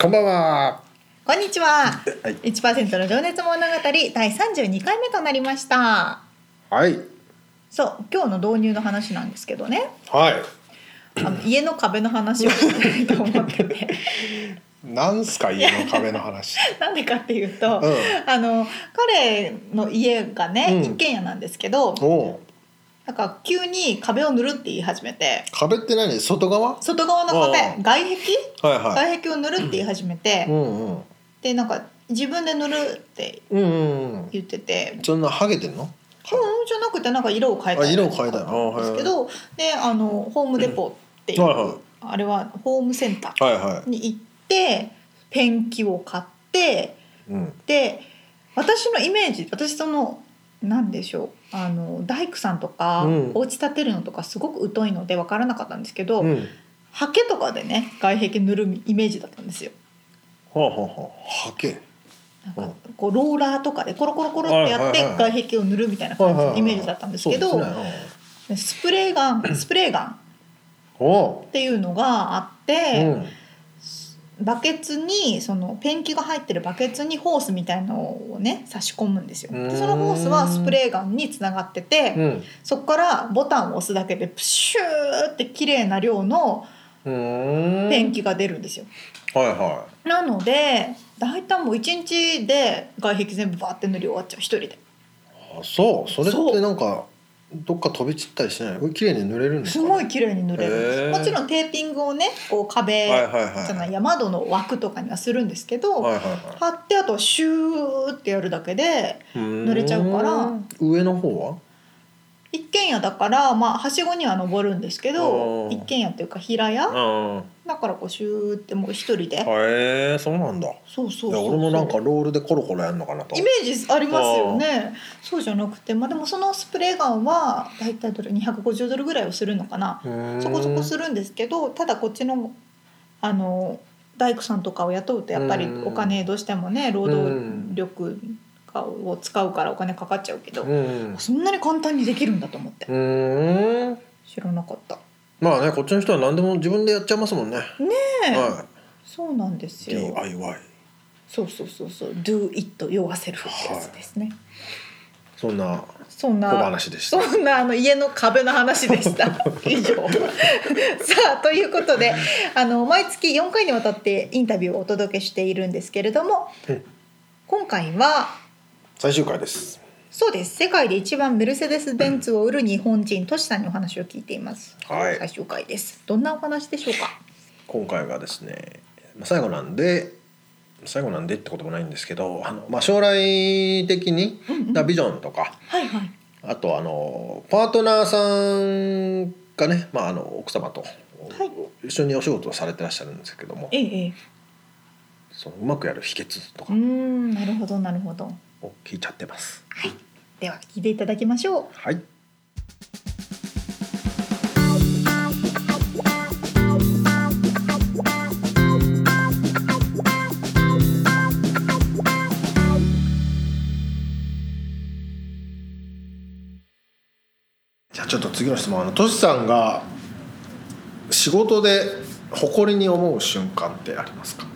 こんばんは。こんにちははい。1%の情熱物語第32回目となりましたはい。そう今日の導入の話なんですけどねはい。あの家の壁の話をしたいと思っててなんすか家の壁の話。なんでかっていうと、うんあの彼の家がね、うん一軒家なんですけどなんか急に壁を塗るって言い始めて壁って何？外側？外側の壁うん外壁？はいは外壁を塗るって言い始めて、い。うんうん。でなんか自分で塗るってうんうん言っててそんなハゲてんの？うんじゃなくてなんか色を変えたあ色を変えたのんですけどであのホームデポっていう、はいはいあれはホームセンターはいはに行ってペンキを買ってい。うん。で私のイメージ私その何でしょうあの大工さんとか、うんお家建てるのとかすごく疎いので分からなかったんですけど、うん。ハケとかでね外壁塗るイメージだったんですよ。はあはあはあ。ハケ。なんかこうローラーとかでコロコロコロってやって外壁を塗るみたいな感じのイメージだったんですけどスプレーガンスプレーガンっていうのがあっう。て、うん。バケツにそのペンキが入ってるバケツにホースみたいのをね差し込むんですよ。でそのホースはスプレーガンにつながってて、うん。そこからボタンを押すだけでプシューって綺麗な量の。ペンキが出るんですよ。はいはなので大体もう1日で外壁全部バーって塗り終わっちゃう一人で。い。あそう。それってなんかどっか飛び散ったりしない？綺麗に塗れるんですすか？ごい綺麗に塗れるもちろんテーピングをねこう壁。じゃないや窓の枠とかにはするんですけど、はいはいはい。貼ってあとはシューってやるだけで塗れちゃうから上の方は？一軒家だから、まあ、はしごには登るんですけどうん一軒家っていうか平屋うんだからこうシューってもう一人で。へえそうなんだ。そうそうそういや俺もなんかロールでコロコロやんのかなとイメージありますよね。そうじゃなくてまあでもそのスプレーガンは大体どれ250ドルぐらいはするのかな。そこそこするんですけどただこっちのあの大工さんとかを雇うとやっぱりうんお金どうしてもね労働力を使うからお金かかっちゃうけど、うん。そんなに簡単にできるんだと思って。うん。知らなかったまあねこっちの人は何でも自分でやっちゃいますもんね。ねえ、はそうなんですいよ DIY そうそうそうそう。Do it yourself ってやつですね、そんなそんな小話でした。そんなあの家の壁の話でした。以上。さあということであの毎月4回にわたってインタビューをお届けしているんですけれども、うん。今回は最終回ですそうです。世界で一番メルセデス・ベンツを売る日本人トシさんにお話を聞いています、はい。最終回です。どんなお話でしょうか？今回がですねまあ最後なんで最後なんでってこともないんですけどあの、まあ、将来的にうんうん。なビジョンとか、はいはい。あとあのパートナーさんがね、まあ、あの奥様とはい。一緒にお仕事をされてらっしゃるんですけども、ええええ。そのうまくやる秘訣とかうーんなるほどなるほど。を聞いちゃってます。はいでは聞いていただきましょう。はい。じゃあちょっと次の質問。あのトシさんが仕事で誇りに思う瞬間ってありますか？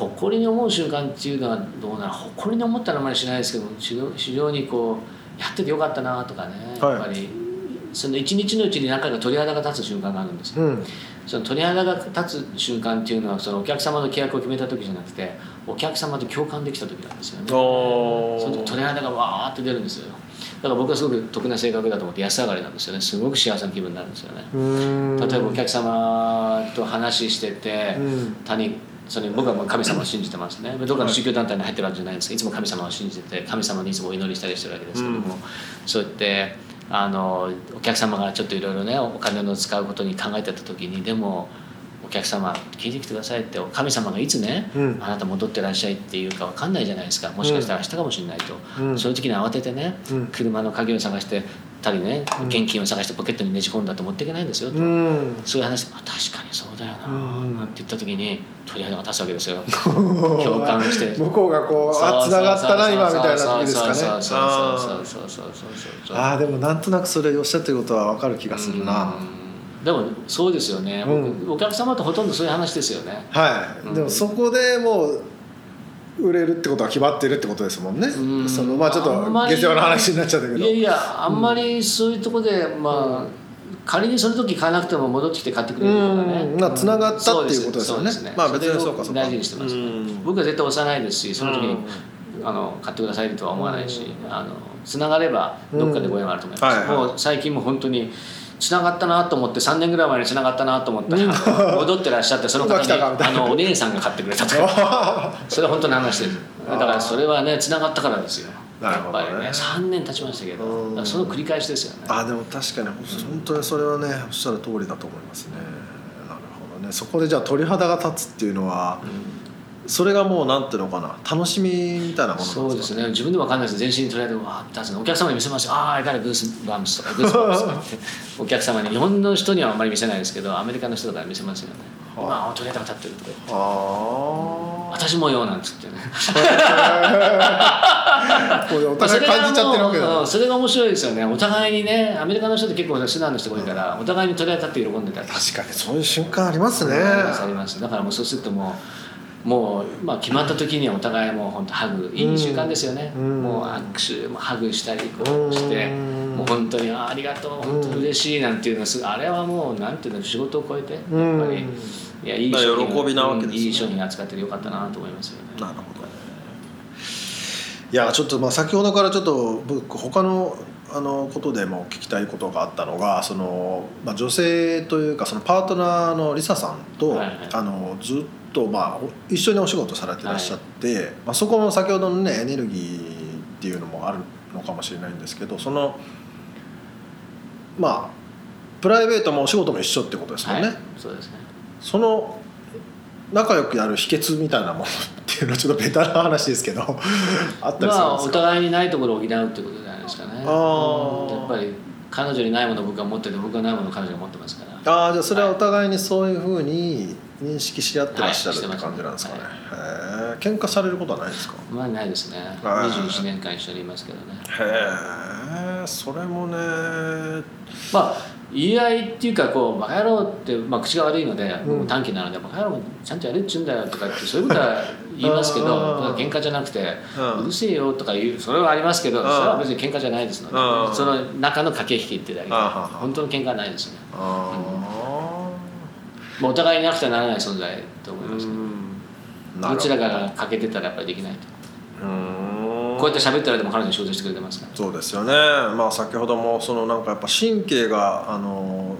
誇りに思う瞬間っていうのはどうなの？誇りに思ったらあまりしないですけど非常非常にこうやっててよかったなとかね、はい。やっぱり。その一日のうちに何回か鳥肌が立つ瞬間があるんですよ、うん。その鳥肌が立つ瞬間っていうのはそのお客様の契約を決めた時じゃなくてお客様と共感できた時なんですよね。おその時鳥肌がわーって出るんですよ。だから僕はすごく得な性格だと思って安上がりなんですよね。すごく幸せな気分になるんですよね。例えばお客様と話しててうん。他人それ僕はもう神様を信じてますね。どっかの宗教団体に入ってるわけじゃないんですけどいつも神様を信じてて神様にいつもお祈りしたりしてるわけですけども、そうやってあのお客様がちょっといろいろねお金の使うことに考えてた時にでもお客様聞いてきてくださいって神様がいつね、うん。あなた戻ってらっしゃいっていうか分かんないじゃないですか。もしかしたら明日かもしれないと、うん。そういう時に慌ててね、うん。車の鍵を探してたりね現金を探してポケットにねじ込んだと持っていけないんですよと、うん。そういう話であ確かにそうだよな、うんなんて言った時に鳥肌が立つわけですよ。共感して。向こうがこうあつながったな今みたいな時ですかね。ああーでもなんとなくそれおっしゃってることは分かる気がするなうんでもそうですよね、うん僕お客様とほとんどそういう話ですよねはい、うんでもそこでもう売れるってことは決まってるってことですもんね、うん。そのまあちょっと下世話な話になっちゃったけど。いやいやあんまりそういうところで、まあ仮にその時買わなくても戻ってきて買ってくれるとかね、うん。まあ繋がったっていうことですよね。そうですまあ別にそうかそうか。大事にしてます、うん。僕は絶対押さないですしその時に、あの買ってくださいとは思わないし、あの繋がればどっかでご縁があると思います、うんはいはい。もう最近も本当に繋がったなと思って3年ぐらい前に繋がったなと思ったら、戻ってらっしゃって その方にあのお姉さんが買ってくれたとか それは本当に話です。だからそれはね繋がったからですよ。なるほどね。やっぱりね3年経ちましたけどその繰り返しですよね。あでも確かに本当にそれはねおっしゃる通りだと思いますね。なるほどね。そこでじゃあ鳥肌が立つっていうのは、それがもうなんていうのかな楽しみみたいなものそうですね。自分でも分かんないです。全身にとりあえずわーってお客様に見せますよあああれからグースバンスとかグースバンスとか。ってお客様に日本の人にはあんまり見せないですけどアメリカの人とかに見せますよね。は今あ鳥肌が立ってるとか言って。あ私もよなんつってね。お互い感じちゃってるわけだ。まあそれが面白いですよね。お互いにねアメリカの人って結構素直な人が多いからお互いに鳥肌立って喜んでたり。確かにそういう瞬間ありますね。ありますあります。だからもうそうするともうもう、まあ、決まった時にはお互いもう本当ハグいい習慣ですよね、うん。もう握手もハグしたりこうして、うん。もう本当にあありがとう本当に嬉しいなんていうのはすあれはもうなんていうの仕事を超えてやっぱり、うん。いやいい商品まあ喜びなわけですねうん。いい商品扱っててよかったなと思いますよね。なるほど。いやちょっとまあ先ほどからちょっと僕他のあのことでも聞きたいことがあったのがその、まあ、女性というかそのパートナーのリサさんと、はいはい。あのずっと、まあ、お一緒にお仕事されてらっしゃって、まあ、そこも先ほどのねエネルギーっていうのもあるのかもしれないんですけどそのまあプライベートもお仕事も一緒ってことですもんね。はい、そうですね。その仲良くやる秘訣みたいなものっていうのはちょっとベタな話ですけどあったりすまあおるんですか、互いにないところを補うってことないですかね。やっぱり彼女にないものを僕が持ってて僕がないものを彼女が持ってますから。ああじゃあそれはお互いにそういうふうに認識し合ってらっしゃるってはいして感じなんですかね、へえ喧嘩されることはないですか？まあないですね。はい。21年間一緒にいますけどね。へえそれもね。まあ言い合いっていうかこうバカ野郎って、まあ、口が悪いので、うん。僕短期なのでバカ野郎もちゃんとやれっちゅうんだよとかってそういうことは言いますけど喧嘩じゃなくて、ううんるせえよとか言うそれはありますけどん。それは別に喧嘩じゃないですので、うん。その中の駆け引きってだけで本当の喧嘩はないですね、あまあ、お互いになくてはならない存在と思いあますけど、うん。どちらかが欠けてたらやっぱりできないと。うん。こうやって喋ってる間も彼女仕事してくれてますから。そうですよね。まあ先ほどもそのなんかやっぱ神経があの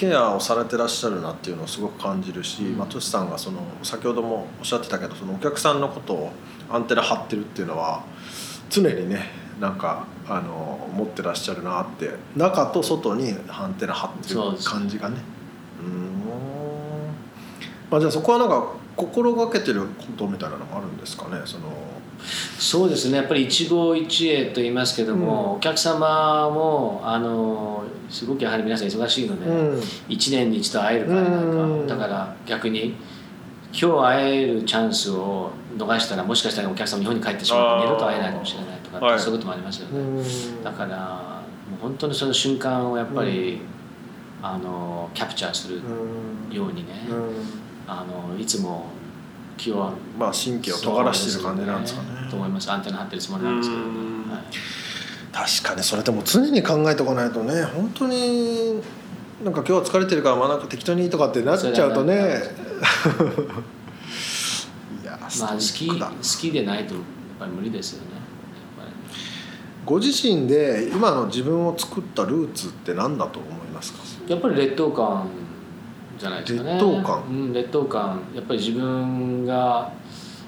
ケアをされてらっしゃるなっていうのをすごく感じるし、まあ、トシさんがその先ほどもおっしゃってたけどそのお客さんのことをアンテナ張ってるっていうのは常にねなんかあの持ってらっしゃるなって中と外にアンテナ張ってる感じがね。うん。まあじゃあそこはなんか心がけてることみたいなのがあるんですかねそのそうですね。やっぱり一期一会と言いますけども、うん。お客様もあのすごくやはり皆さん忙しいので、うん。1年に一度会えるからなんか、うん。だから逆に今日会えるチャンスを逃したらもしかしたらお客様日本に帰ってしまってあー二度と会えないかもしれないとかって、はい。そういうこともありますよね、うん。だからもう本当にその瞬間をやっぱり、あのキャプチャーするようにね、うん。あのいつも気をまあ神経を尖らしてる感じなんですかね。と思います。アンテナ張ってるつもりなんですけど。はい確かにそれでも常に考えておかないとね本当になんか今日は疲れてるからまあなんか適当にとかってなっちゃうとね。いやまあ好き好きでないとやっぱり無理ですよね。ご自身で今の自分を作ったルーツって何だと思いますか？やっぱり劣等感じゃないですかね。劣等感。うん、劣等感。やっぱり自分が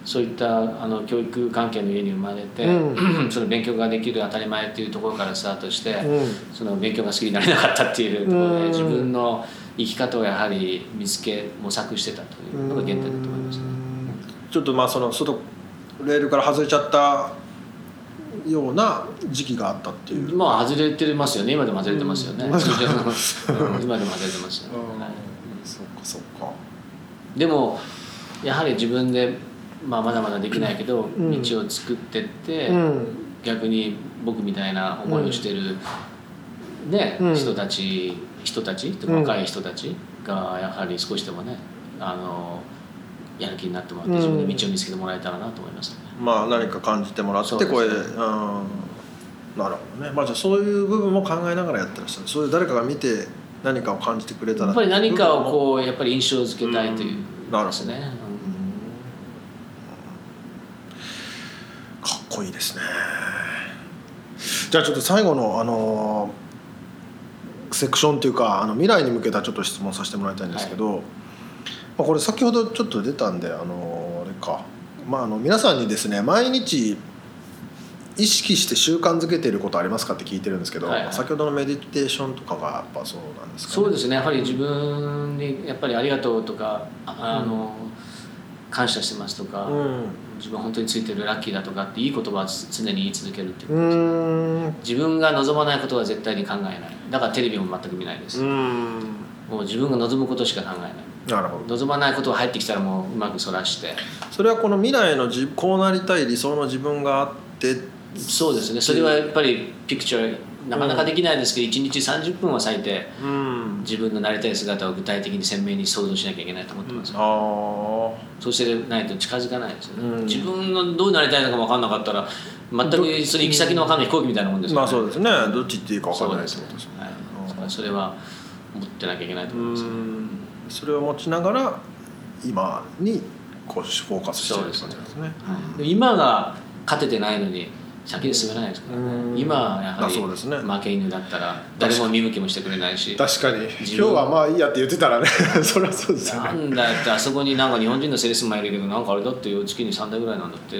そういったあの教育関係の家に生まれて、う その勉強ができる当たり前っていうところからスタートして、うん。その勉強が好きになれなかったっていうところで、うん。自分の生き方をやはり見つけ模索してたというのが原点だと思いますね。ちょっとまあその外レールから外れちゃったような時期があったっていう、まあ外れてますよね。今でも外れてますよね、うん。う ん今でも外れてますよね、はいそっか。でもやはり自分で、まあ、まだまだできないけど、うん。道を作ってって、うん。逆に僕みたいな思いをしてる、ねうん。人たち人たちうん。若い人たちがやはり少しでもねあのやる気になってもらってうん。自分で道を見つけてもらえたらなと思いますね。まあ何か感じてもらってそうですね。これでうん。なるほどね。まあじゃあそういう部分も考えながらやってらっしゃるそういう誰かが見て何かを感じてくれたら。やっぱり何かをうこうやっぱり印象付けたいという。うん。なるほど。かっこいいですね。じゃあちょっと最後のあのセクションというかあの未来に向けたちょっと質問させてもらいたいんですけど、まあ、これ先ほどちょっと出たんであのあれか、まあ、あの皆さんにですね毎日意識して習慣づけていることありますかって聞いてるんですけど、はいはい。先ほどのメディテーションとかがやっぱそうなんですか、そうですね。やはり自分にやっぱりありがとうとかああの、感謝してますとか、うん。自分本当についてるラッキーだとかっていい言葉を常に言い続けるっていううことです、自分が望まないことは絶対に考えない。だからテレビも全く見ないです、うん。もう自分が望むことしか考えない。なるほど。望まないことが入ってきたらもううまくそらして。それはこの未来の自こうなりたい理想の自分があってそうですね。それはやっぱりピクチャーなかなかできないですけど、1日30分は最低うん。自分のなりたい姿を具体的に鮮明に想像しなきゃいけないと思ってます、ああそうしてないと近づかないですよね、うん。自分のどうなりたいのか分かんなかったら全くその行き先の分かんない飛行機みたいなもんですまあそうですね。どっち行っていいか分かんないですねってことですね。はいそれは持ってなきゃいけないと思います、うん。それを持ちながら今にこうフォーカスしてるって感じなんですね。でも今が勝ててないのに先に進めないですからうん。ね今はやはありそうですね。負け犬だったら誰も見向きもしてくれないし確かに。今日はまあいいやって言ってたらね。それはそうですよなねんだよってあそこになんか日本人のセールスマンいるけどなんかあれだってよ月に3台ぐらいなんだって。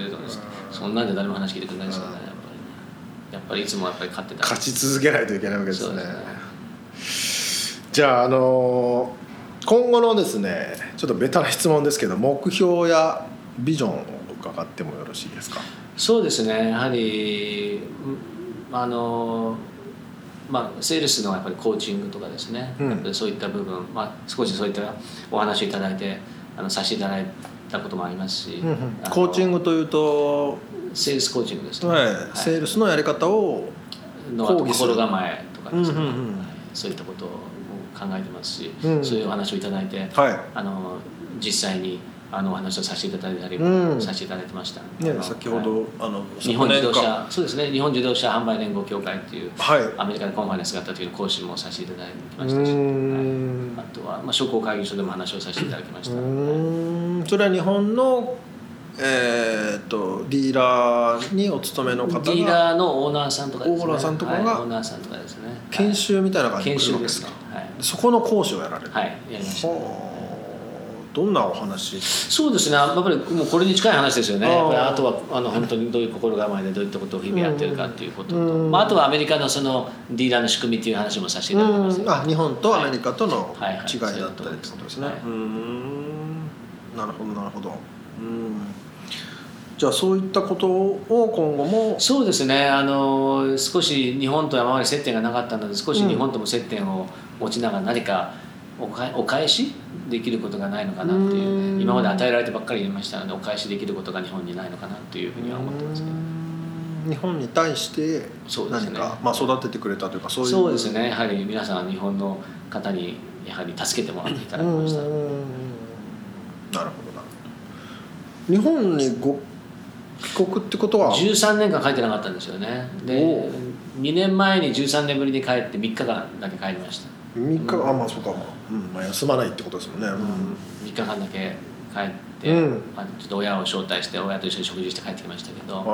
そんなんで誰も話聞いてくれないですよねやっぱり。ねやっぱりいつもやっぱり勝ってた。勝ち続けないといけないわけですね。ね。じゃああのー今後のですねちょっとベタな質問ですけど目標やビジョンを伺ってもよろしいですか？そうですね。やはりうんあのまあセールスのやっぱりコーチングとかですね、うん。そういった部分、まあ、少しそういったお話いただいてあのさせていただいたこともありますし、あのコーチングというと、セールスコーチングですね、はい。セールスのやり方をの心構えとかですね、うんうんうん。そういったことを考えてますし、うん。そういうお話をいただいてはい。あの実際にあのお話をさせていただいたりもうん。させていただいてました、ね先ほど、はい。あの日本自動車そうですね日本自動車販売連合協会っていうかはい。アメリカでコンファレンスがあった時の講師もさせていただきまうしたし、ーはい。んあとは、まあ、商工会議所でも話をさせていただきました、それは日本のえーっとディーラーにお勤めの方ディーがラーのオーナーさんとかですね。オーナーさんとかがはいオーナーさんとかですね。研修みたいな感じで研修ですね。はい、そこの講師をやられる、はい、やりました。はあどんなお話？そうですね。やっぱりもうこれに近い話ですよね。あとはあの本当にどういう心構えでどういったことを日々やってるかっていうことと、うん。まあ、あとはアメリカのそのディーラーの仕組みっていう話もさせていただきました、うん。あ日本とアメリカとのはいはい。違いだったりってことですね。はい。うん。なるほどなるほど。うん。じゃあそういったことを今後も？そうですね。あの少し日本とはあまり接点がなかったので少し日本とも接点を持ちながら何かおかお返しできることがないのかなっていううん。今まで与えられてばっかりいましたのでお返しできることが日本にないのかなというふうには思ってますけど。うん。日本に対してそうですね。何か、まあ、育ててくれたというかそういう。そうですね。やはり皆さん日本の方にやはり助けてもらっていただきました。うんなるほどな。日本にご帰国ってことは？13年間帰ってなかったんですよね。でおう。2年前に13年ぶりに帰って3日間だけ帰りました3日うんあまあそうか。まあ、うんまあ、休まないってことですもんね、うん。3日間だけ帰って、うん。まあ、ちょっと親を招待して親と一緒に食事して帰ってきましたけど、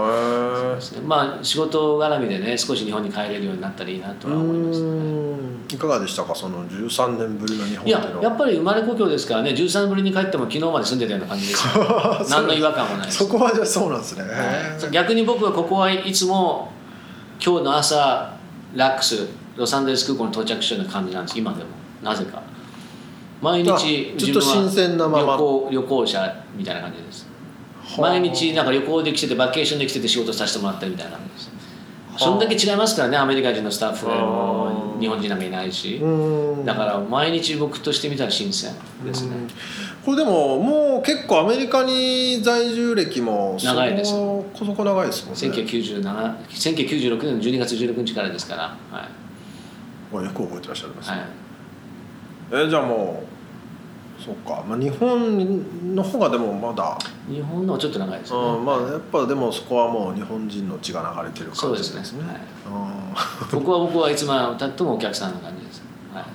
へですね。まあ仕事絡みでね少し日本に帰れるようになったらいいなとは思います、ね、いかがでしたか？その13年ぶりの日本いいうのは。やっぱり生まれ故郷ですからね13年ぶりに帰っても昨日まで住んでたような感じですよ。何の違和感もないですそこはじゃあそうなんですね、はい。逆に僕はここはいつも今日の朝ラックスロサンゼルス空港に到着したような感じなんです今でも。なぜか毎日あずっと新鮮なまま。旅行旅行者みたいな感じです。はあ。毎日なんか旅行で来ててバケーションで来てて仕事させてもらったみたいな感じです。あ。そんだけ違いますからねアメリカ人のスタッフあもー日本人なんかいないし。うん。だから毎日僕としてみたら新鮮ですね。うん。これでももう結構アメリカに在住歴も長いです。こそこ長いですもんね。1997 1996年の12月16日からですから。はいまあよく覚えてらっしゃるんですね、はい。えじゃあもうそうか、まあ、日本の方がでもまだ、日本のはちょっと長いですね、うん、まあやっぱでもそこはもう日本人の血が流れてるそうで感じですすね、ねはい、あここは僕はいつまでたってもお客さんの感じです、はーあ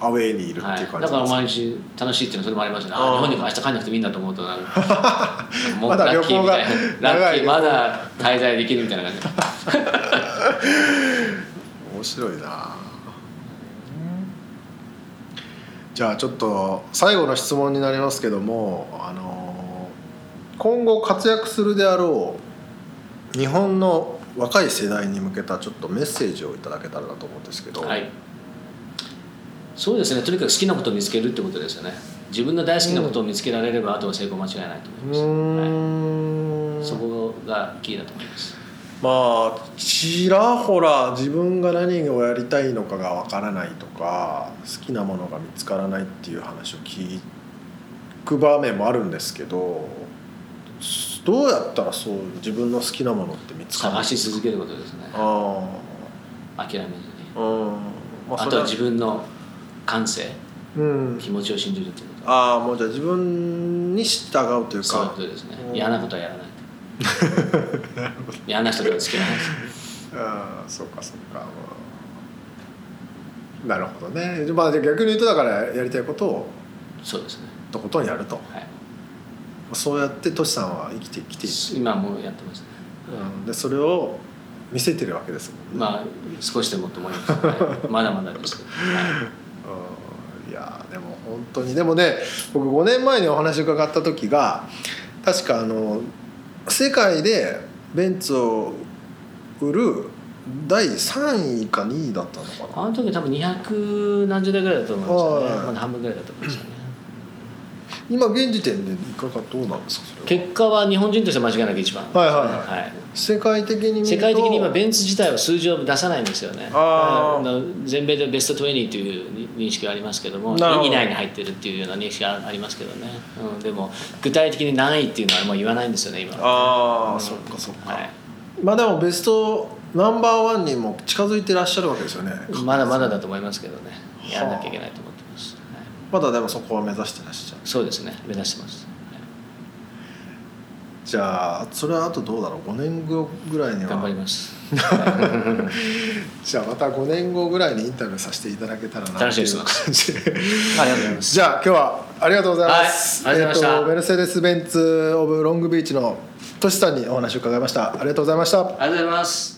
ーアウェーにいるいはいっていう感じだから毎日楽しいっていうのはそれもありますねあ日本に明日帰んなくてもいいんだと思うとなる。も うまだラッキーみたいなラッキーまだ滞在できるみたいな感じ。面白いなじゃあちょっと最後の質問になりますけどもあの今後活躍するであろう日本の若い世代に向けたちょっとメッセージをいただけたらなと思うんですけど、はい。そうですね。とにかく好きなことを見つけるってことですよね。自分の大好きなことを見つけられれば、あとは成功間違いないとう思います、はい、そこがキーだと思いますまあちらほら自分が何をやりたいのかがわからないとか好きなものが見つからないっていう話を聞く場面もあるんですけどどうやったらそう自分の好きなものって見つかる探し続けることですね。あ諦めずに。あうん。まあとは自分の感性。うん。気持ちを信じるっていうこと。ああもうじゃあ自分に従うというそういうかことですね。うん嫌なことはやらない嫌な人とは付きないですああそうかそうか、まあなるほどね。まあじゃあ逆に言うとだからやりたいことをそうですね。とことんやると。はい。そうやってトシさんは生きてきて今もうやってますね。うん、でそれを見せてるわけですもんね、まあ少しでもと思います、はい。まだまだですけど、はいうん。いやでも本当に。でもね僕5年前にお話伺った時が確かあの世界でベンツを売る第3位か2位だったのかな。あの時多分200何十台ぐらいだと思うんですよね。はい。まだ半分ぐらいだと思うんですよね今現時点でいかがどうなんですか結果は日本人としては間違いなく一番。はいはいはい。はい世界的に見ると。世界的に今ベンツ自体は数字を出さないんですよね。全米でベスト20という認識がありますけどもなるほど。以内に入ってるっていうような認識がありますけどね、うん、でも具体的に何位っていうのはもう言わないんですよね今。ああ、うん。そっかそっか、はい。まあでもベストナンバーワンにも近づいてらっしゃるわけですよねまだまだだと思いますけどねはあやらなきゃいけないとまだでもそこは目指してらっしゃるそうですね。目指してます、はいじゃあそれはあとどうだろう？5年後ぐらいには。頑張ります。じゃあまた5年後ぐらいにインタビューさせていただけたらな楽しみにしてっていうます。感じ。でありがとうございます。じゃあ今日はありがとうございます、はいありがとうございました。えーとメルセデス・ベンツ・オブ・ロングビーチのトシさんにお話を伺いました。ありがとうございました。ありがとうございます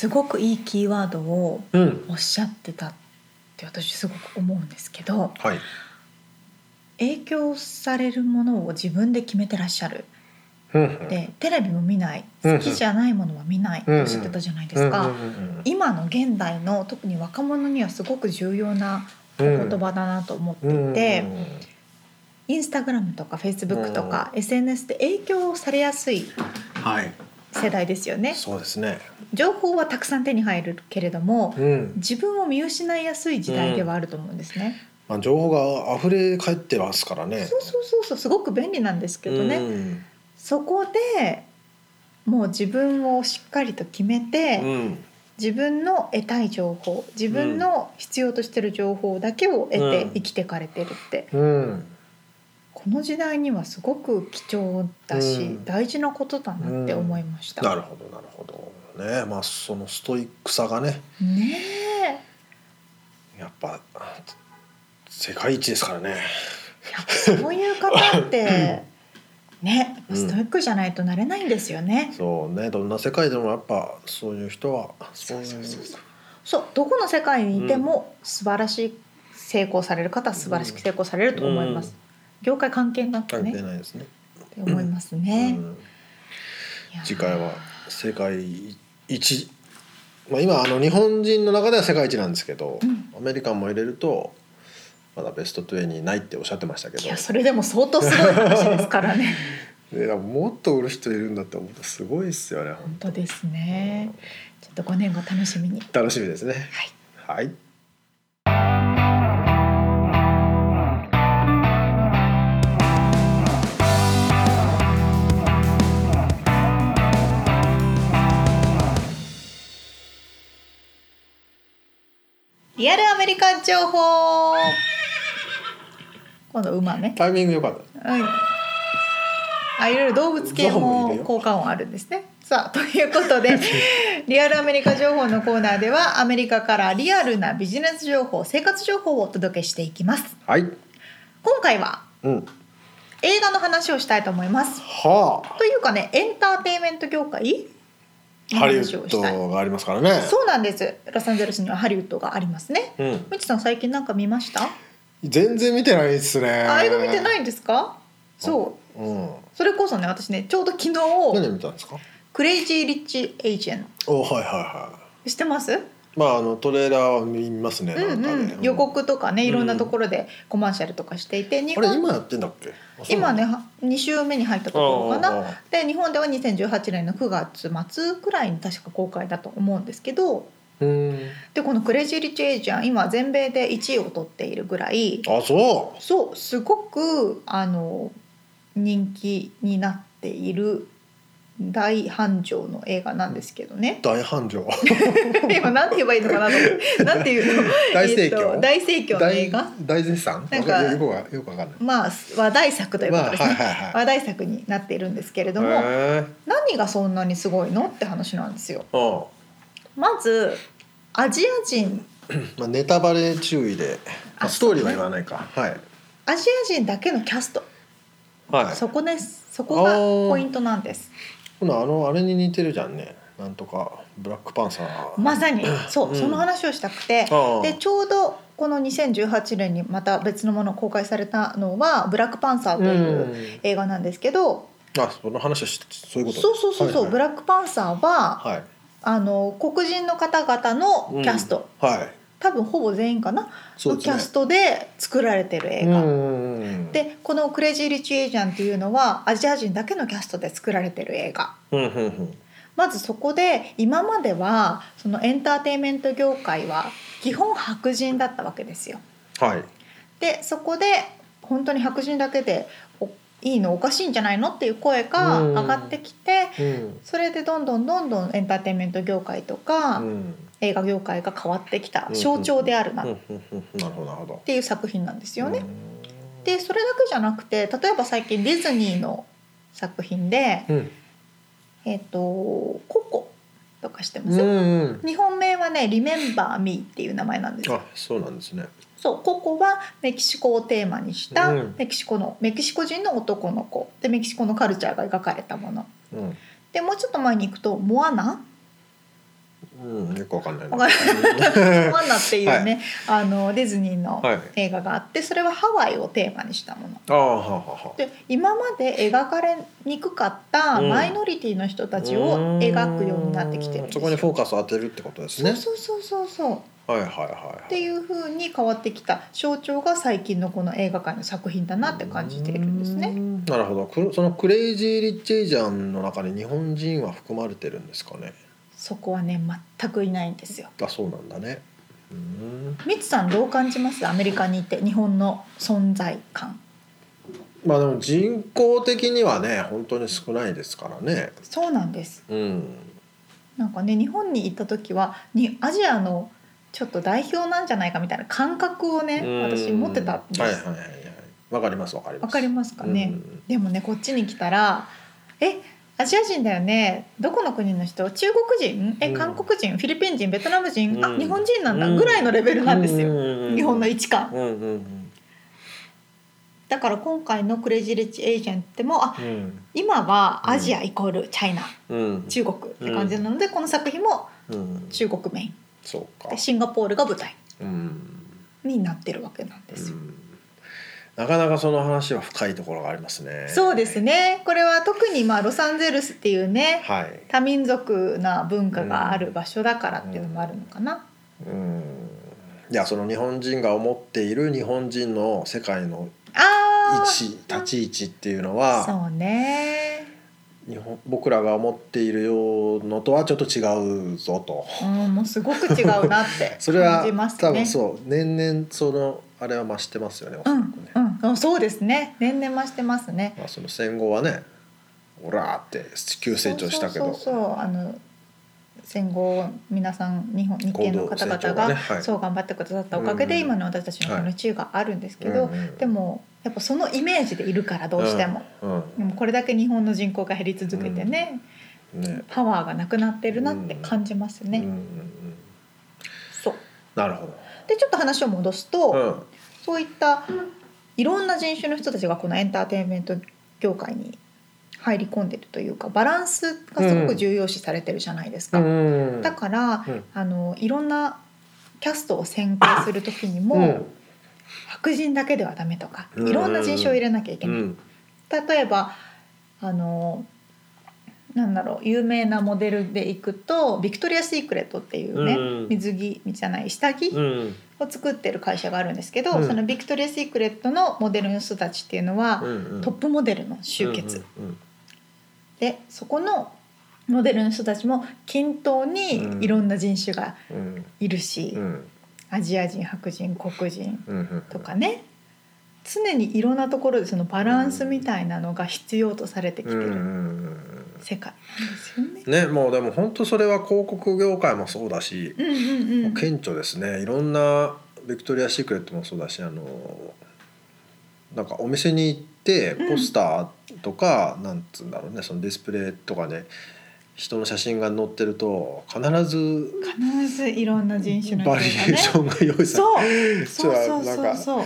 すごくいいキーワードをうん。おっしゃってたって私すごく思うんですけどはい。影響されるものを自分で決めてらっしゃる。うんでテレビも見ない。うん好きじゃないものは見ないとおっしゃってたじゃないですか、今の現代の特に若者にはすごく重要なお言葉だなと思っていて、インスタグラムとかフェイスブックとか SNS で影響されやすいはい世代ですよね。そうですね。情報はたくさん手に入るけれどもうん。自分を見失いやすい時代ではあると思うんですね、まあ情報が溢れ返ってますからね。そうそうそうそうすごく便利なんですけどね、うん。そこでもう自分をしっかりと決めて、うん。自分の得たい情報自分の必要としてる情報だけを得てうん。生きてかれてるって、うんこの時代にはすごく貴重だし、うん。大事なことだなって思いました。なるほどなるほど。ねまあそのストイックさがね。ねえ。やっぱ世界一ですからね。そういう方って ねうん。ストイックじゃないとなれないんですよね。そうねどんな世界でもやっぱそういう人はそうそうそうそうそう。どこの世界にいても素晴らしい成功される方は素晴らしく成功されると思います。業界関係なく関ね係ないですね。って思いますね。うん次回は世界一、まあ、今あの日本人の中では世界一なんですけど、うんアメリカンも入れるとまだベスト20にないっておっしゃってましたけどいやそれでも相当すごい話ですからね。ででももっと売る人いるんだって思うとすごいですよね本当ですね。ちょっと5年後楽しみに。楽しみですねはい。はいリアルアメリカ情報。今度馬ね。タイミング良かったうん。あ、いろいろ動物系も効果音あるんですね。さあということで リアルアメリカ情報のコーナーではアメリカからリアルなビジネス情報生活情報をお届けしていきますはい今回はうん映画の話をしたいと思いますはというかねエンターテインメント業界ハリウッドがありますからね。そうなんです。ロサンゼルスにはハリウッドがありますね。うん。みちさん最近なんか見ました？全然見てないですね。あ映画見てないんですか？そう。うん。それこそね私ねちょうど昨日何見たんですか？クレイジー・リッチ・エイジェンおはいはいは知ってます？いまああのトレーラーは見ますねうんなんかね。うん、予告とかねいろんなところでコマーシャルとかしていて、日本あれ今やってんだっけ？今ねは2週目に入ったところかなで日本では2018年の9月末くらいに確か公開だと思うんですけどうん。でこの「クレイジー・リッチ・エイジャン」今全米で1位を取っているぐらいあそそうすごくあの人気になっている大繁盛の映画なんですけどね。う大繁盛。今なんて言えばいいのかなと思って。なんていうの？大盛況？えっと大盛況の映画？大大絶賛？なんかわよくわよくわかんない。まあ話題作ということですね、まあはいはいはい。話題作になっているんですけれども、へ何がそんなにすごいのって話なんですよ。えまずアジア人。う んまあネタバレ注意で。ストーリーは言わないか。はい。アジア人だけのキャスト、はい。そこです。そこがポイントなんです。ほなあのあれに似てるじゃんね。なんとかブラックパンサー。まさに。そう、うん。その話をしたくて。でちょうどこの2018年にまた別のもの公開されたのは「ブラックパンサー」という映画なんですけど、あその話はしそういうこと？そうそうそうそう、ブララックパンサーははい。あの黒人の方々のキャスト、はい多分ほぼ全員かな、ね。のキャストで作られてる映画、うんでこの「クレイジー・リッチ・エイジャン」っていうのはアジア人だけのキャストで作られてる映画。まずそこで今まではそのエンターテインメント業界は基本白人だったわけですよ。はい。でそこで本当に白人だけでおいいのおかしいんじゃないの？っていう声がうん。上がってきてうん。それでどんどんどんどんエンターテインメント業界とか、うん映画業界が変わってきた象徴であるな。っていう作品なんですよね。うん。でそれだけじゃなくて例えば最近ディズニーの作品でうん「えっとココ」とかしてます、うんうん。日本名はね「リメンバー・ミー」っていう名前なんですよ。あそうなんですね。そうココはメキシコをテーマにしたうん。メキシコのメキシコ人の男の子。でメキシコのカルチャーが描かれたもの。うん。でもうちょっと前に行くと「モアナ」うんよくわかんないな。わかモアナっていうね、あのディズニーのはい。映画があってそれはハワイをテーマにしたもの。ああはあはあはあ。で今まで描かれにくかったうん。マイノリティの人たちを描くようになってきてるんですよ。そこにフォーカスを当てるってことですね。そうそうそうそうそう。はいはいはいっていう風に変わってきた。象徴が最近のこの映画界の作品だなって感じているんですね。うん。なるほど。くそのクレイジー・リッチ・エイジャンの中に日本人は含まれてるんですかねそこはね全くいないんですよ。あそうなんだね。うん。みつさんどう感じます？アメリカにいて日本の存在感。まあでも人口的にはね本当に少ないですからね。そうなんです。うん。なんかね日本に行った時はにアジアのちょっと代表なんじゃないかみたいな感覚をね私持ってたんです。はいはいはいはい。わかりますわかります。わかりますかね、うん。でもねこっちに来たら「えアジア人だよね。どこの国の人？中国人？えうん。韓国人、フィリピン人？ベトナム人、うん。あ日本人なんだ」うん。ぐらいのレベルなんですよ、うん。日本の位置感。だから今回の「クレイジー・リッチ・エージェント」もあうん。今はアジアイコールチャイナ、うん。中国って感じなので、この作品もうん。中国メイン。そうか。でシンガポールが舞台うん。になってるわけなんですよ。うんなかなかその話は深いところがありますね。そうですね。これは特にまあロサンゼルスっていうねはい。多民族な文化がある場所だからっていうのもあるのかな。うん。いやその日本人が思っている日本人の世界の位あ置立ち位置っていうのあはそうね、日本僕らが思っているのとはちょっと違うぞと。うん、もうすごく違うなって それは感じますね。多分そう。年々そのあれは増してますよねおそうんらくね。うん、そうですね。年々増してますね。まあ、その戦後はねオラーって急成長したけど。そうそうそうそう。あの戦後皆さん日本日系の方々ががねはい。そう頑張ってくださったおかげでうん今の私たちのこの地位があるんですけど、うんうんでもやっぱそのイメージでいるからどうしても、うんでもこれだけ日本の人口が減り続けてね、うんね。パワーがなくなってるなって感じますね。うんうんうんそう。なるほでちょっと話を戻すと、ど。うん。そういったいろんな人種の人たちがこのエンターテインメント業界に入り込んでるというかバランスがすごく重要視されてるじゃないですか。うん。だから、うん。あのいろんなキャストを選定する時にも、うん。白人だけではダメとかうん。いろんな人種を入れなきゃいけない。うん。例えばあのなんだろう有名なモデルでいくと Victoria Secretっていうね、うん。水着じゃない下着うん。を作ってる会社があるんですけど、うん。その Victoria Secretのモデルの人たちっていうのは、うんトップモデルの集結、うんでそこのモデルの人たちも均等にいろんな人種がうん。いるし、うん。アジア人白人黒人うんうんとかね常にいろんなところでそのバランスみたいなのが必要とされてきてうんうんうるん世界。ですよね。ねもうでも本当それは広告業界もそうだし、うんうんうん、顕著ですね。いろんなビクトリア・シークレットもそうだしあのなんかお店に行ってうん。ポスターとか、なんつうんだろうねそのディスプレイとかね人の写真が載ってると必ず必ずいろんな人種の人がバねリエーションが用意されてそう。そうそうそうそう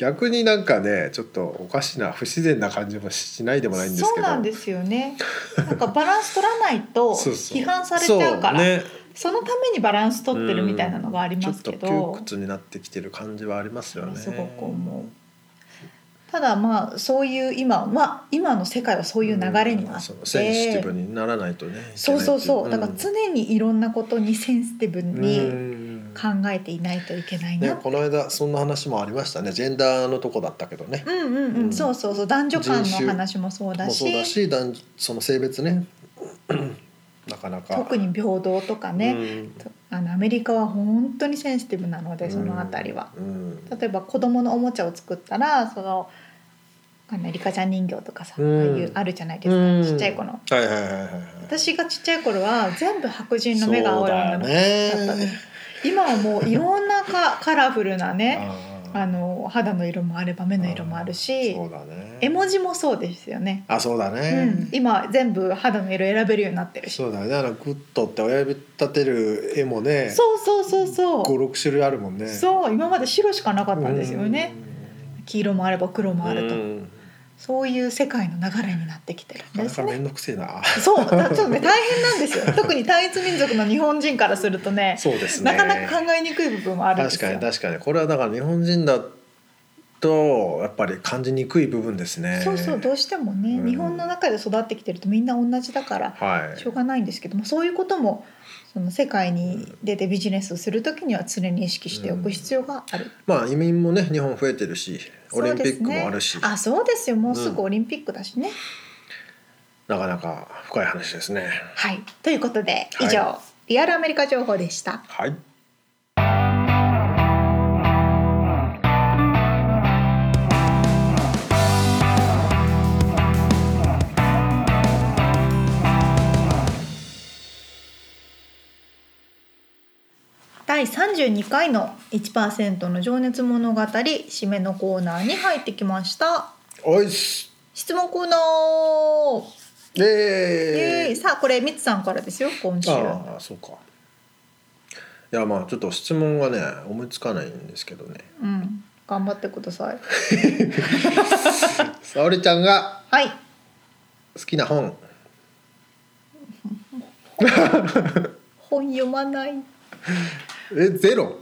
逆になんかねちょっとおかしな不自然な感じもしないでもないんですけど。そうなんですよね。なんかバランス取らないと 批判されちゃうからね。そのためにバランス取ってるみたいなのがありますけちょっとど窮屈になってきてる感じはありますよね。すごく思う。ただまあそういう今は今の世界はそういう流れになって、センシティブにならないとねそうそうそう。だからん。常にいろんなことにセンシティブにうん考えていないといけないな。ね、この間そんな話もありましたね。ジェンダーのとこだったけどね。うんうんうん、うん。そうそうそう。男女間の話もそうだもしそうだし男その性別ね。なかなか。特に平等とかね、うん。とあのアメリカは本当にセンシティブなのでそのあたりは。うん。例えば子供のおもちゃを作ったらそのあのリカちゃん人形とかさ、うん。ああいうあるじゃないですか、うん。ちっちゃい子の。はいはいはいはいはい。私がちっちゃい頃は全部白人の目が青い女の子だったねです。今はもういろんなカカラフルなねあの肌の色もあれば目の色もあるしそうだね。絵文字もそうですよね。あそうだうね、ん、今全部肌の色選べるようになってるし。そうだね。グッドって親指立てる絵もねそうそうそうそう。5、6種類あるもんね。そう今まで白しかなかったんですよね。うん。黄色もあれば黒もあると、うんそういう世界の流れになってきてるんですね。なかなか面倒くせえな。そうだちょっとね大変なんですよ。特に単一民族の日本人からするとねそうですね。なかなか考えにくい部分もあるんですよ。確かに確かに。これはだから日本人だとやっぱり感じにくい部分ですね。そうそうどうしてもね、うん。日本の中で育ってきてるとみんな同じだからはい。しょうがないんですけどもそういうこともその世界に出てビジネスをする時には常に意識しておく必要がある。まあ移民もね日本増えてるしオリンピックもあるし、ね、あそうですよ。もうすぐオリンピックだしね。なかなか深い話ですね。はい。ということで以上、はリアルアメリカ情報でした。はい第32回の1%の情熱物語締めのコーナーに入ってきました。おいっす。質問コーナー。ええー、さあこれミツさんからですよ今週。ああそうか。いやまあちょっと質問がね思いつかないんですけどね。うん。頑張ってください。沙織ちゃんがはい。好きな本。本読まないえゼロ？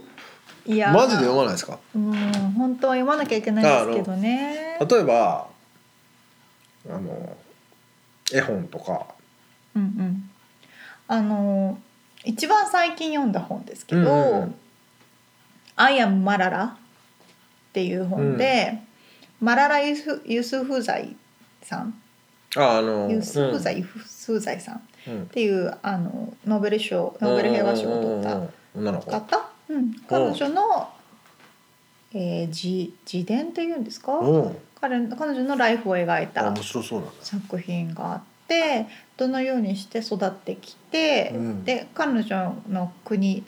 いやーマジで読まないですか？うん本当は読まなきゃいけないんですけどね。例えばあの絵本とか。うんうん。あの一番最近読んだ本ですけど「うんうんうん。I am マララ」っていう本で、マララユスユスフザイさん。ああのユスフザイユスフザイさん。っうん。ていうあのノーベル賞ノーベル平和賞を取ったうんうんうん女の子。方、うん、彼女の、えー、自自伝っていうんですか、う。ん彼彼女のライフを描いあた作品があってどのようにして育ってきて、うん。で彼女の国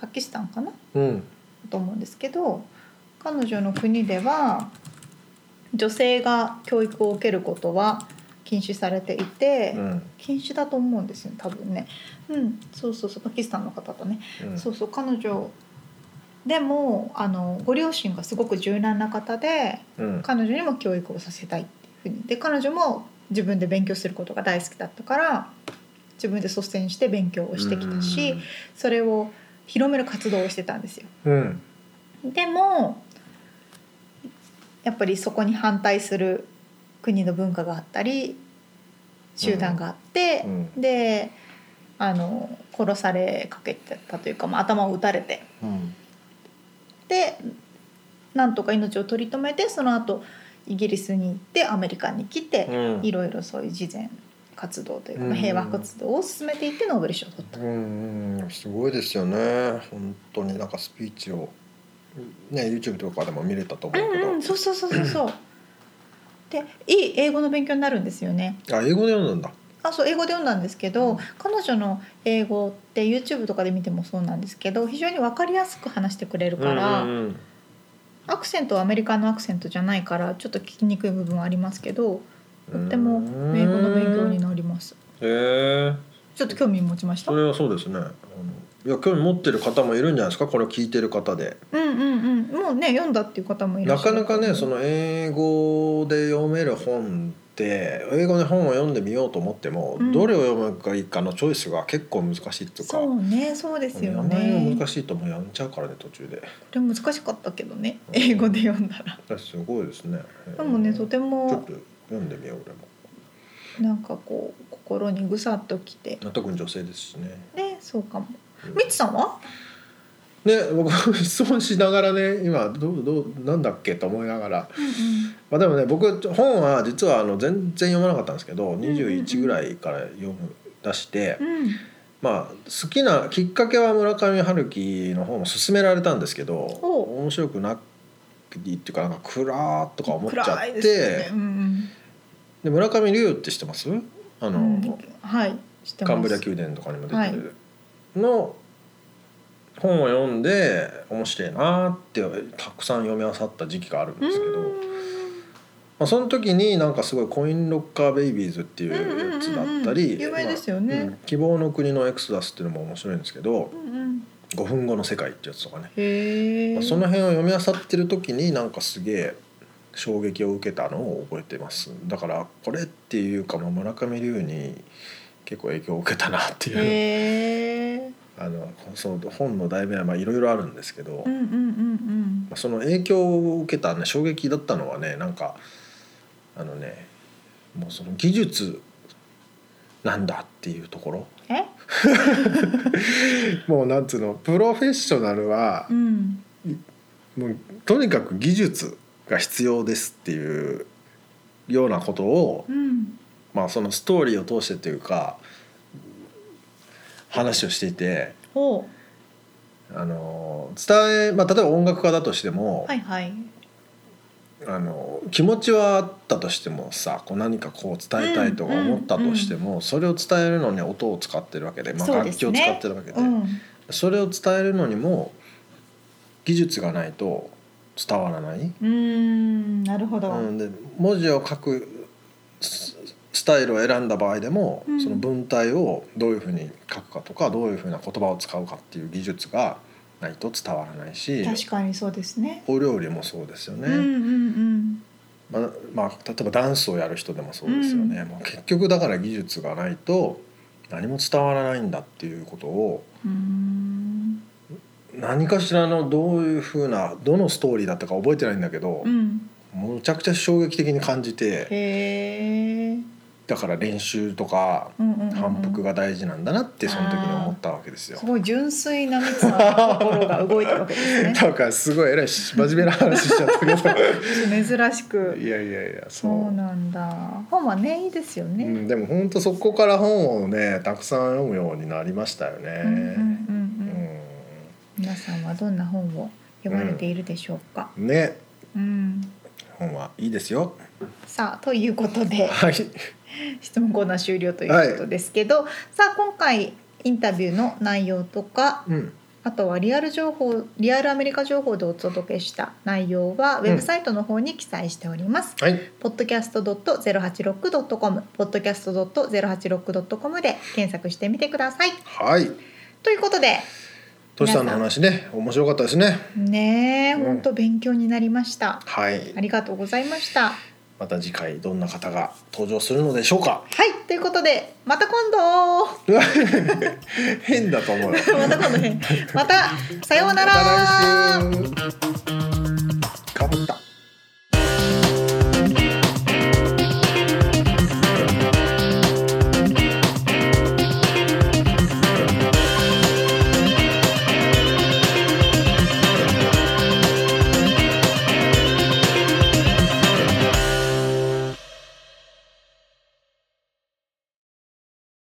パキスタンかな？うん。と思うんですけど彼女の国では女性が教育を受けることは禁止されていて、うん禁止だと思うんですよ多分ね。うん、そうそうそうパキスタンの方とね、うん。そうそう彼女。でもあのご両親がすごく柔軟な方でうん。彼女にも教育をさせたいっていうふうに。で彼女も自分で勉強することが大好きだったから自分で率先して勉強をしてきたしそれを広める活動をしてたんですよ。うん。でもやっぱりそこに反対する国の文化があったり集団があって、うん。であの殺されかけてたというか、まあ、頭を撃たれて。うん。でなんとか命を取り留めてその後イギリスに行ってアメリカに来て、うん。いろいろそういう慈善活動というか、平和活動を進めていってノーベル賞を取った。うん。うん。すごいですよね。本当になんかスピーチをね YouTube とかでも見れたと思うけど、うん。うん、そうそうそうそうそう。でいい英語の勉強になるんですよね。あ英語で読んだんだあそう英語で読んだんですけど、うん彼女の英語って YouTube とかで見てもそうなんですけど非常に分かりやすく話してくれるから、うんうんアクセントはアメリカのアクセントじゃないからちょっと聞きにくい部分はありますけどとっても英語の勉強になります。へえちょっと興味持ちました？うんそれはそうですねあのいや興味持ってる方もいるんじゃないですか？これを聞いてる方で。うんうん。もうね読んだっていう方もいらなかなかねその英語で読める本って英語で本を読んでみようと思っても、うん。どれを読むかいいかのチョイスが結構難しいっていうかそうねそうですよあまりにもね。難しいともう。やめちゃうからね途中で。これ難しかったけどね英語で読んだら。すごいですね。でもねとてちょっもと読んでみよう俺も。なんかこう心にぐさっときて。特に女性ですしね。ねそうかも。うんみつさんは？ね僕質問しながらね今どうどうなんだっけ？と思いながらまあでもね僕本は実はあの全然読まなかったんですけどんうん21ぐらいから読む出して、うんうん。まあ好きなきっかけは村上春樹の本を勧められたんですけどお面白くなくていいっていうかなんか暗ーっとか思っちゃってでね。うんで村上龍って知ってます？あの、うんうん。はい。カンブリア宮殿とかにも出てるの本を読んで面白いなーってたくさん読み漁った時期があるんですけど、まあ、その時になんかすごい「コインロッカー・ベイビーズ」っていうやつだったり希望の国のエクソダス」っていうのも面白いんですけどうんうん。「5分後の世界」ってやつとかね。まあその辺を読み漁ってる時になんかすげえ衝撃を受けたのを覚えてます。だからこれっていうかもう村上龍に結構影響を受けたなっていう。あのその本の題名はまあいろいろあるんですけど、うんうんうんまあその影響を受けた、ね、衝撃だったのはねなんかあのねもうその技術なんだっていうところ？もうなんつうのプロフェッショナルはうん。もうとにかく技術が必要ですっていうようなことを、うん。まあ、そのストーリーを通してというか話をしていて。ほあの伝え、まあ、例えば音楽家だとしても、う。はいはい。あの気持ちはあったとしてもさこう何かこう伝えたいとか思ったとしても、それを伝えるのに音を使ってるわけで、まあ、楽そうですね器を使ってるわけで、うん。それを伝えるのにも技術がないと伝わらない、うーんなるほど、うん、で文字を書くススタイルを選んだ場合でも、うん。その文体をどういうふうに書くかとかどういうふうな言葉を使うかっていう技術がないと伝わらないし確かにそうですね。お料理もそうですよね。うんうんうん。まあまあ、例えばダンスをやる人でもそうですよね、もう結局だから技術がないと何も伝わらないんだっていうことを何かしらのどういうふうなどのストーリーだったか覚えてないんだけどう、ん。むちゃくちゃ衝撃的に感じてだから練習とかうんうんうんうん。反復が大事なんだなってその時に思ったわけですよ。す。ごい純粋なミツさんの心が動いたわけですね。なんかすごいえらい真面目な話しちゃったけど。珍しく。いやいやいやそそうなんだ。本はねいいですよね、うん、でも本当そこから本をねたくさん読むようになりましたよね。うんうんうんうん。うん。皆さんはどんな本を読まれているでしょうか、ね。うん本はいいですよ。さあということではい。質問コーナー終了ということですけど、さあ今回インタビューの内容とかうん。あとはリアル情報リアルアメリカ情報でお届けした内容はウェブサイトの方に記載しております。はい。podcast.086.com podcast.086.com で検索してみてください。はい。ということでトシさんの話ね、面白かったですね。ねえうん本当勉強になりました。はいあ。りがとうございました。また次回どんな方が登場するのでしょうか。はいということでまた今度 変だと思うよ。また今度ねまたさようならまた来週。